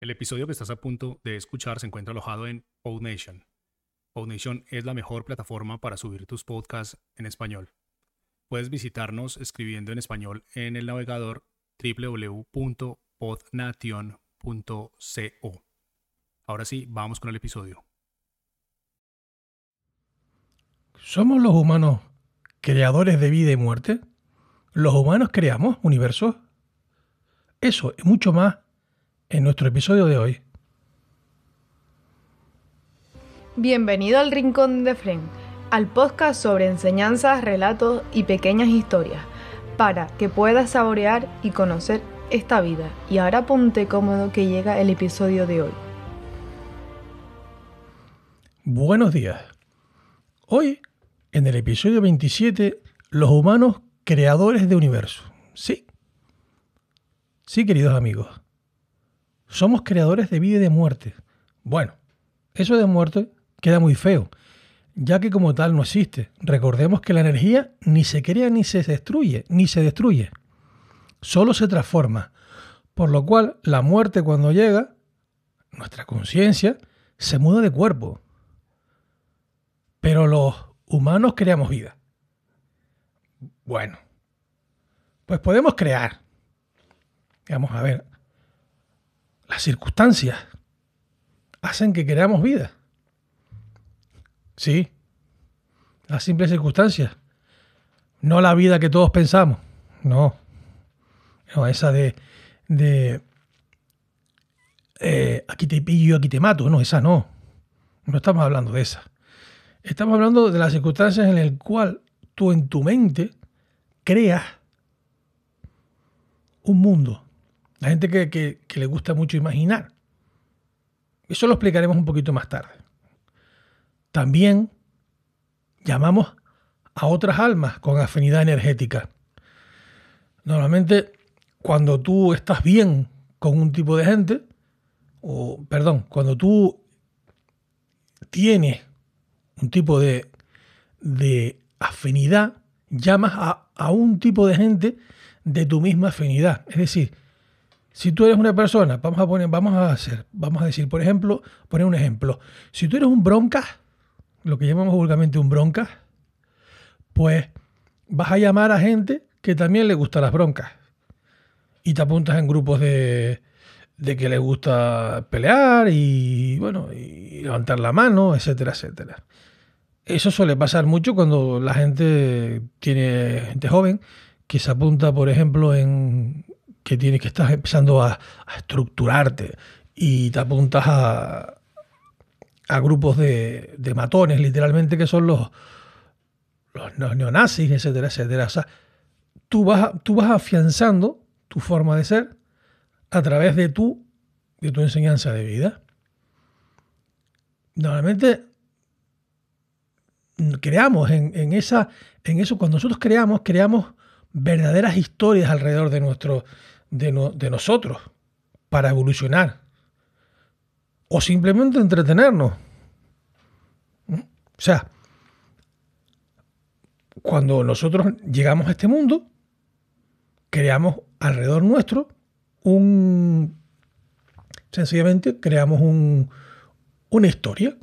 El episodio que estás a punto de escuchar se encuentra alojado en PodNation. PodNation es la mejor plataforma para subir tus podcasts en español. Puedes visitarnos escribiendo en español en el navegador www.podnation.co. Ahora sí, vamos con el episodio. ¿Somos los humanos creadores de vida y muerte? ¿Los humanos creamos universos? Eso y mucho más en nuestro episodio de hoy. Bienvenido al Rincón de Fren, al podcast sobre enseñanzas, relatos y pequeñas historias, para que puedas saborear y conocer esta vida. Y ahora ponte cómodo que llega el episodio de hoy. Buenos días. Hoy, en el episodio 27, los humanos creadores de universo. Sí. Sí, queridos amigos. Somos creadores de vida y de muerte. Bueno, eso de muerte queda muy feo, ya que como tal no existe. Recordemos que la energía ni se crea ni se destruye, ni se destruye. Solo se transforma. Por lo cual, la muerte cuando llega, nuestra conciencia, se muda de cuerpo. Pero los humanos creamos vida. Bueno, pues podemos crear. Vamos a ver, las circunstancias hacen que creamos vida. Sí, las simples circunstancias. No la vida que todos pensamos. No. No, esa de. de eh, aquí te pillo, aquí te mato. No, esa no. No estamos hablando de esa. Estamos hablando de las circunstancias en las cuales tú en tu mente creas un mundo la gente que, le gusta mucho imaginar. Eso lo explicaremos un poquito más tarde. También llamamos a otras almas con afinidad energética. Normalmente, cuando tú estás bien con un tipo de gente, o perdón, cuando tú tienes un tipo de, de afinidad, llamas a, a, un tipo de gente de tu misma afinidad. Es decir, si tú eres una persona, vamos a poner, vamos a hacer, vamos a decir, por ejemplo, poner un ejemplo. Si tú eres un bronca, lo que llamamos vulgarmente un bronca, pues vas a llamar a gente que también le gustan las broncas. Y te apuntas en grupos de, de que les gusta pelear y bueno, y levantar la mano, etcétera, etcétera. Eso suele pasar mucho cuando la gente tiene gente joven que se apunta, por ejemplo, en que tienes que estar empezando a, estructurarte y te apuntas a, a grupos de, matones, literalmente, que son los, los neonazis, etcétera, etcétera. O sea, tú vas, tú vas afianzando tu forma de ser a través de tu, de tu enseñanza de vida. Normalmente creamos en, en, esa, en eso, cuando nosotros creamos, creamos verdaderas historias alrededor de, nuestro, de, nosotros para evolucionar. O simplemente entretenernos. O sea, cuando nosotros llegamos a este mundo, creamos alrededor nuestro un... Sencillamente creamos un, una historia.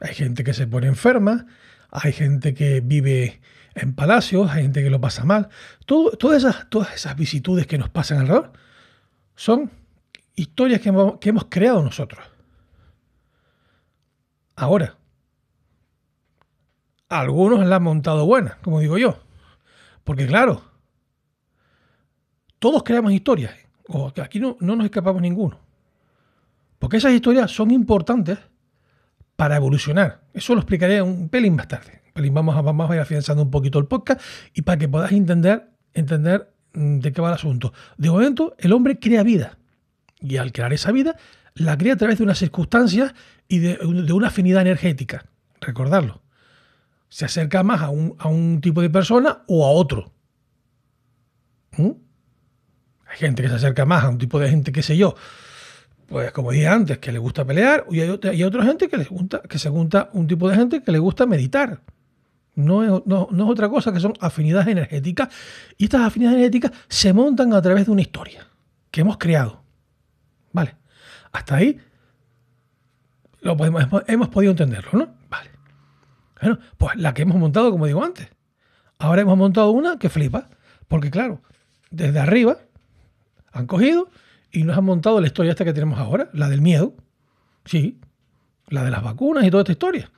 Hay gente que se pone enferma, hay gente que vive en palacios, hay gente que lo pasa mal. todas, esas, todas vicitudes que nos pasan alrededor son historias que hemos, que hemos creado nosotros. Ahora, algunos la han montado buena, como digo yo. Porque claro, todos creamos historias. O aquí no, no nos escapamos ninguno. Porque esas historias son importantes para evolucionar. Eso lo explicaré un pelín más tarde vamos a, vamos a ir afianzando un poquito el podcast y para que puedas entender, entender mm, de qué va el asunto. De momento, el hombre crea vida. Y al crear esa vida, la crea a través de unas circunstancias y de, una afinidad energética. Recordarlo. Se acerca más a un, tipo de persona o a otro. ¿Mm? Hay gente que se acerca más a un tipo de gente, qué sé yo, pues como dije antes, que le gusta pelear, y hay, otra gente que, les gusta, que se junta un tipo de gente que le gusta meditar. No es, otra cosa que son afinidades energéticas. Y estas afinidades energéticas se montan a través de una historia que hemos creado. Vale. Hasta ahí lo podemos, hemos podido entenderlo, ¿no? Vale. Bueno, pues la que hemos montado, como digo antes. Ahora hemos montado una que flipa. Porque claro, desde arriba han cogido y nos han montado la historia esta que tenemos ahora, la del miedo. Sí, la de las vacunas y toda esta historia.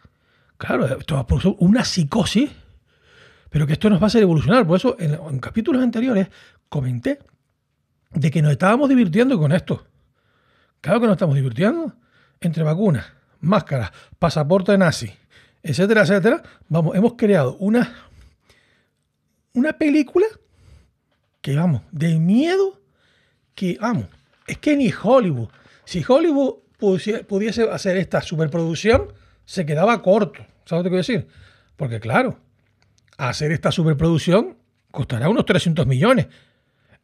Claro, esto es una psicosis, pero que esto nos va a hacer evolucionar. Por eso, en, capítulos anteriores comenté de que nos estábamos divirtiendo con esto. Claro que nos estamos divirtiendo. Entre vacunas, máscaras, pasaporte nazi, etcétera, etcétera. Vamos, hemos creado una, una película que, vamos, de miedo que, vamos, es que ni Hollywood. Si Hollywood pudiese hacer esta superproducción, se quedaba corto. ¿Sabes lo que quiero decir? Porque claro, hacer esta superproducción costará unos 300 millones.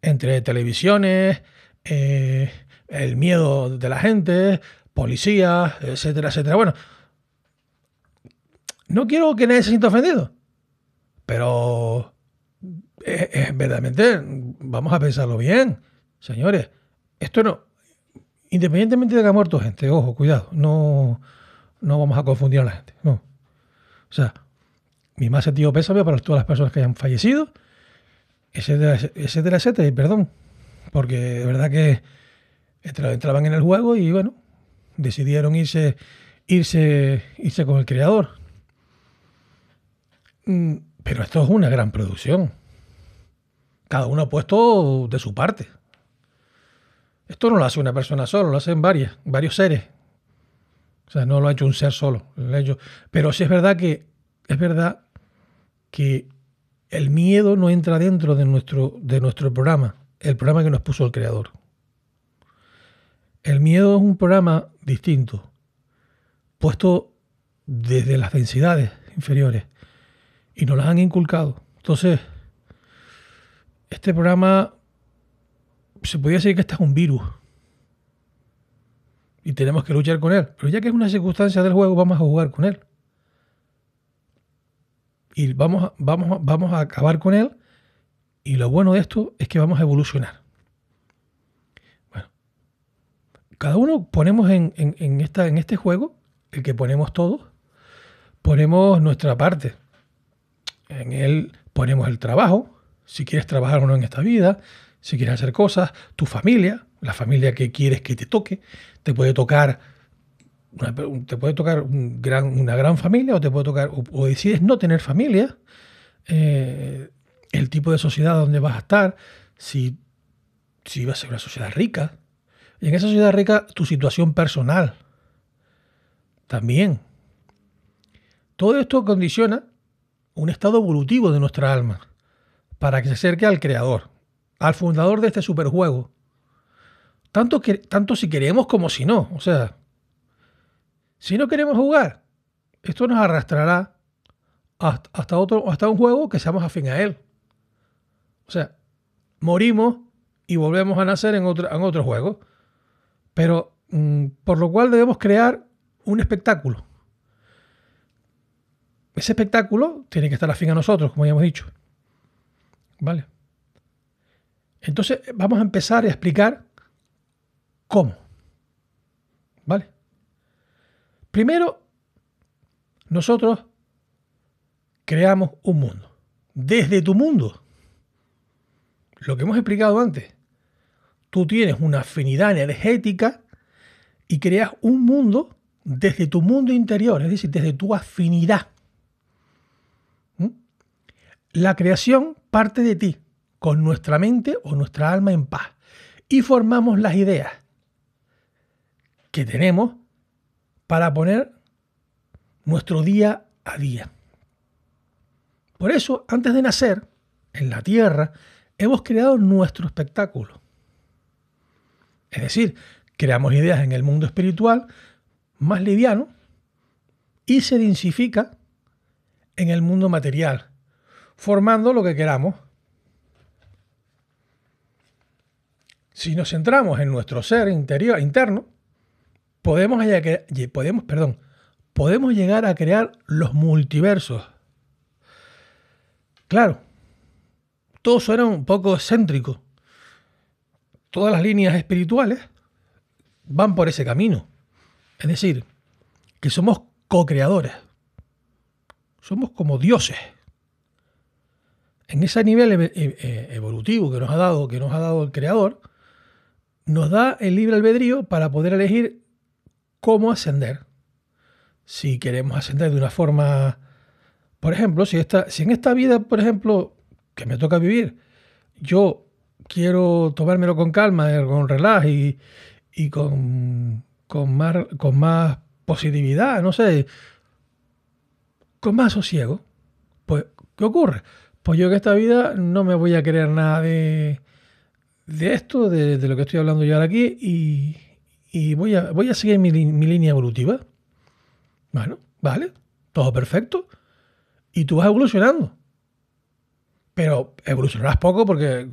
Entre televisiones, eh, el miedo de la gente, policías, etcétera, etcétera. Bueno, no quiero que nadie se sienta ofendido, pero verdaderamente, vamos a pensarlo bien, señores. Esto no, independientemente de que ha muerto gente, ojo, cuidado, no, no vamos a confundir a la gente. O sea, mi más sentido pésame para todas las personas que hayan fallecido, etcétera, etcétera, etcétera, perdón, porque de verdad que entraban en el juego y bueno, decidieron irse, irse, irse con el creador. Mm, pero esto es una gran producción. Cada uno ha puesto de su parte. Esto no lo hace una persona solo, lo hacen varias, varios seres. O sea, no lo ha hecho un ser solo. Pero sí es verdad que es verdad que el miedo no entra dentro de nuestro, de nuestro programa, el programa que nos puso el creador. El miedo es un programa distinto, puesto desde las densidades inferiores y nos las han inculcado. Entonces, este programa se podría decir que este es un virus. Y tenemos que luchar con él. Pero ya que es una circunstancia del juego, vamos a jugar con él. Y vamos a, vamos, vamos a acabar con él. Y lo bueno de esto es que vamos a evolucionar. Bueno, cada uno ponemos en, esta, en este juego, el que ponemos todos, ponemos nuestra parte. En él ponemos el trabajo, si quieres trabajar o no en esta vida, si quieres hacer cosas, tu familia, la familia que quieres que te toque, te puede tocar te puede tocar una gran familia o te puede tocar o, decides no tener familia, eh, el tipo de sociedad donde vas a estar, si, si vas a ser una sociedad rica, y en esa sociedad rica tu situación personal también. Todo esto condiciona un estado evolutivo de nuestra alma para que se acerque al creador al fundador de este superjuego. Tanto, que, tanto si queremos como si no. O sea, si no queremos jugar, esto nos arrastrará hasta, otro, hasta un juego que seamos afín a él. O sea, morimos y volvemos a nacer en otro, en otro juego. Pero mm, por lo cual debemos crear un espectáculo. Ese espectáculo tiene que estar afín a nosotros, como ya hemos dicho. ¿Vale? Entonces vamos a empezar a explicar cómo. ¿Vale? Primero, nosotros creamos un mundo. Desde tu mundo. Lo que hemos explicado antes. Tú tienes una afinidad energética y creas un mundo desde tu mundo interior, es decir, desde tu afinidad. ¿Mm? La creación parte de ti con nuestra mente o nuestra alma en paz y formamos las ideas que tenemos para poner nuestro día a día. Por eso, antes de nacer en la tierra, hemos creado nuestro espectáculo. Es decir, creamos ideas en el mundo espiritual más liviano y se densifica en el mundo material, formando lo que queramos Si nos centramos en nuestro ser interior, interno, podemos, podemos, perdón, podemos llegar a crear los multiversos. Claro, todo suena un poco excéntrico. Todas las líneas espirituales van por ese camino. Es decir, que somos co-creadores. Somos como dioses. En ese nivel eh, evolutivo que nos ha dado, que nos ha dado el creador, nos da el libre albedrío para poder elegir cómo ascender. Si queremos ascender de una forma, por ejemplo, si, esta, si en esta vida, por ejemplo, que me toca vivir, yo quiero tomármelo con calma, eh, con relax y, con, con, más, con más positividad, no sé, con más sosiego, pues, ¿qué ocurre? Pues yo en esta vida no me voy a querer nada de, de esto, de, lo que estoy hablando yo ahora aquí, y, y voy, a, voy a seguir mi, mi línea evolutiva. Bueno, vale, todo perfecto. Y tú vas evolucionando. Pero evolucionarás poco porque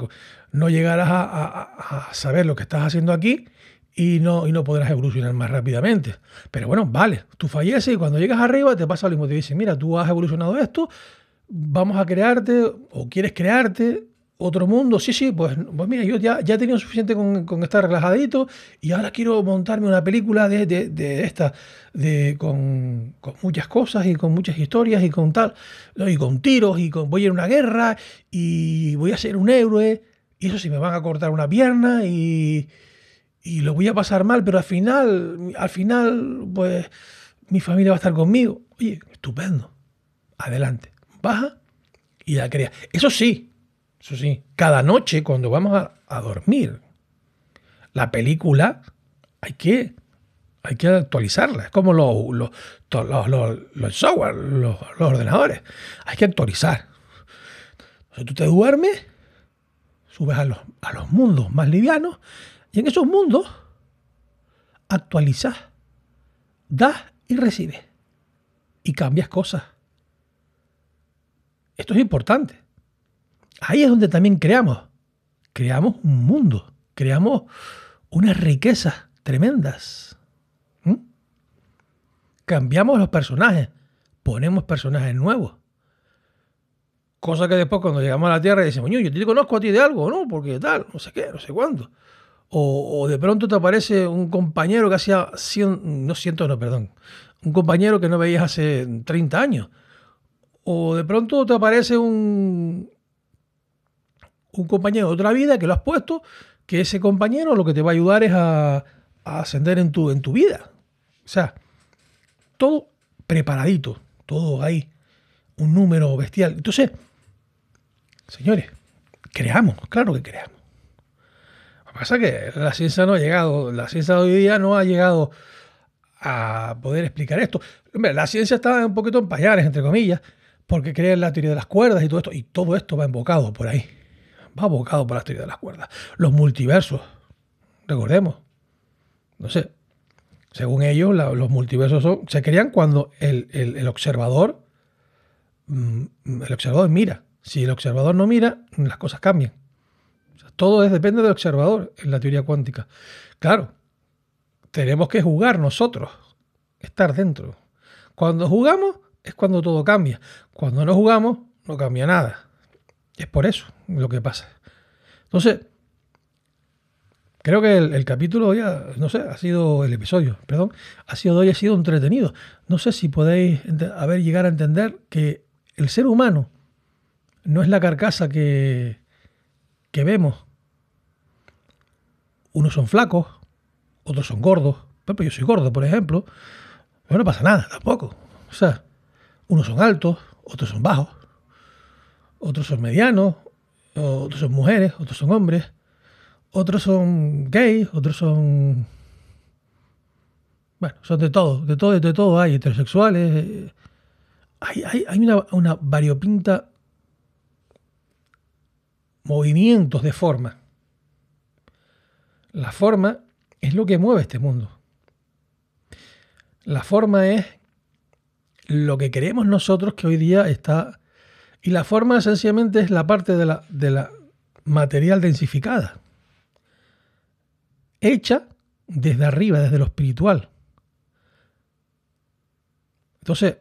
no llegarás a, saber lo que estás haciendo aquí y no, y no podrás evolucionar más rápidamente. Pero bueno, vale, tú falleces y cuando llegas arriba te pasa lo mismo. Te dicen, mira, tú has evolucionado esto, vamos a crearte o quieres crearte otro mundo. Sí, sí, pues, pues mira, yo ya, ya he tenido suficiente con, estar relajadito y ahora quiero montarme una película de, de, esta, de, con, con, muchas cosas y con muchas historias y con tal, y con tiros y con voy a ir a una guerra y voy a ser un héroe y eso sí, me van a cortar una pierna y, y lo voy a pasar mal, pero al final, al final, pues mi familia va a estar conmigo. Oye, estupendo. Adelante. Baja y la crea. Eso sí, eso sí, cada noche cuando vamos a, dormir, la película hay que, hay que actualizarla. Es como los, los, los, software, los, ordenadores. Hay que actualizar. Entonces tú te duermes, subes a los, a los mundos más livianos y en esos mundos actualizas, das y recibes y cambias cosas. Esto es importante. Ahí es donde también creamos. Creamos un mundo, creamos unas riquezas tremendas. ¿Mm? Cambiamos los personajes, ponemos personajes nuevos. Cosa que después cuando llegamos a la Tierra decimos, yo te conozco a ti de algo, ¿no? Porque tal, no sé qué, no sé cuándo. O, de pronto te aparece un compañero que hacía 100, no siento, no, perdón, un compañero que no veías hace 30 años. O de pronto te aparece un, un compañero de otra vida que lo has puesto, que ese compañero lo que te va a ayudar es a, ascender en tu, en tu vida. O sea, todo preparadito, todo ahí, un número bestial. Entonces, señores, creamos, claro que creamos. Lo que pasa es que la ciencia no ha llegado, la ciencia de hoy día no ha llegado a poder explicar esto. la ciencia está un poquito en payares, entre comillas, porque cree en la teoría de las cuerdas y todo esto, y todo esto va embocado por ahí va abocado por la teoría de las cuerdas. Los multiversos, recordemos, no sé, según ellos, los multiversos se crean cuando el, observador, mm, el observador mira. Si el observador no mira, las cosas cambian. todo depende del observador en la teoría cuántica. Claro, tenemos que jugar nosotros, estar dentro. Cuando jugamos es cuando todo cambia. Cuando no jugamos, no cambia nada. Es por eso lo que pasa. Entonces, creo que el, capítulo ya, no sé, ha sido el episodio, perdón, ha sido hoy, ha sido entretenido. No sé si podéis haber llegar a entender que el ser humano no es la carcasa que, que vemos. Unos son flacos, otros son gordos. Pero yo soy gordo, por ejemplo. Pero no pasa nada, tampoco. O sea, unos son altos, otros son bajos otros son medianos, otros son mujeres, otros son hombres, otros son gays, otros son... Bueno, son de todo, de todo, de todo hay, heterosexuales. Hay, hay, una, una variopinta movimientos de forma. La forma es lo que mueve este mundo. La forma es lo que creemos nosotros que hoy día está y la forma sencillamente es la parte de la, material densificada, hecha desde arriba, desde lo espiritual. Entonces,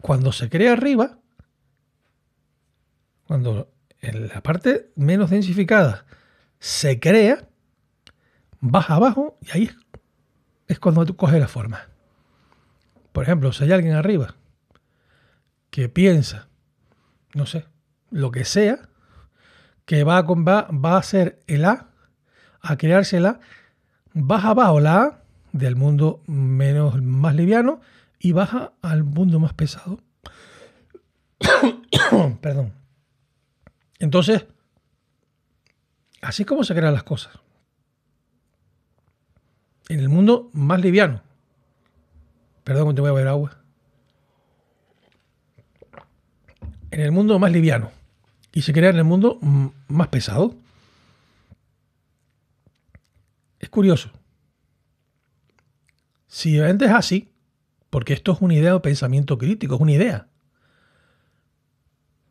cuando se crea arriba, cuando en la parte menos densificada se crea, baja abajo y ahí es cuando tú coges la forma. Por ejemplo, si hay alguien arriba que piensa, no sé, lo que sea, que va a, va, va a ser el A, a crearse el A, baja abajo la A del mundo menos, más liviano y baja al mundo más pesado. Perdón. Entonces, así es como se crean las cosas. En el mundo más liviano. Perdón, te voy a beber agua. En el mundo más liviano. Y se crea en el mundo más pesado. Es curioso. Si realmente es así, porque esto es una idea de pensamiento crítico, es una idea.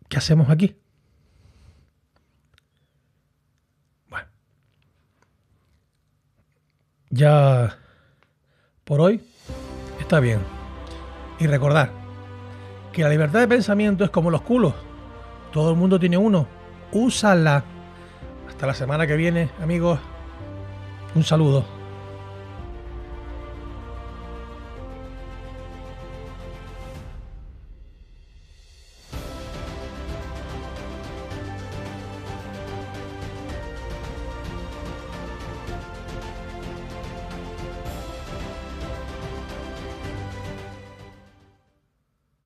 ¿Qué hacemos aquí? Bueno, ya por hoy está bien. Y recordar que la libertad de pensamiento es como los culos. Todo el mundo tiene uno. Úsala. Hasta la semana que viene, amigos. Un saludo.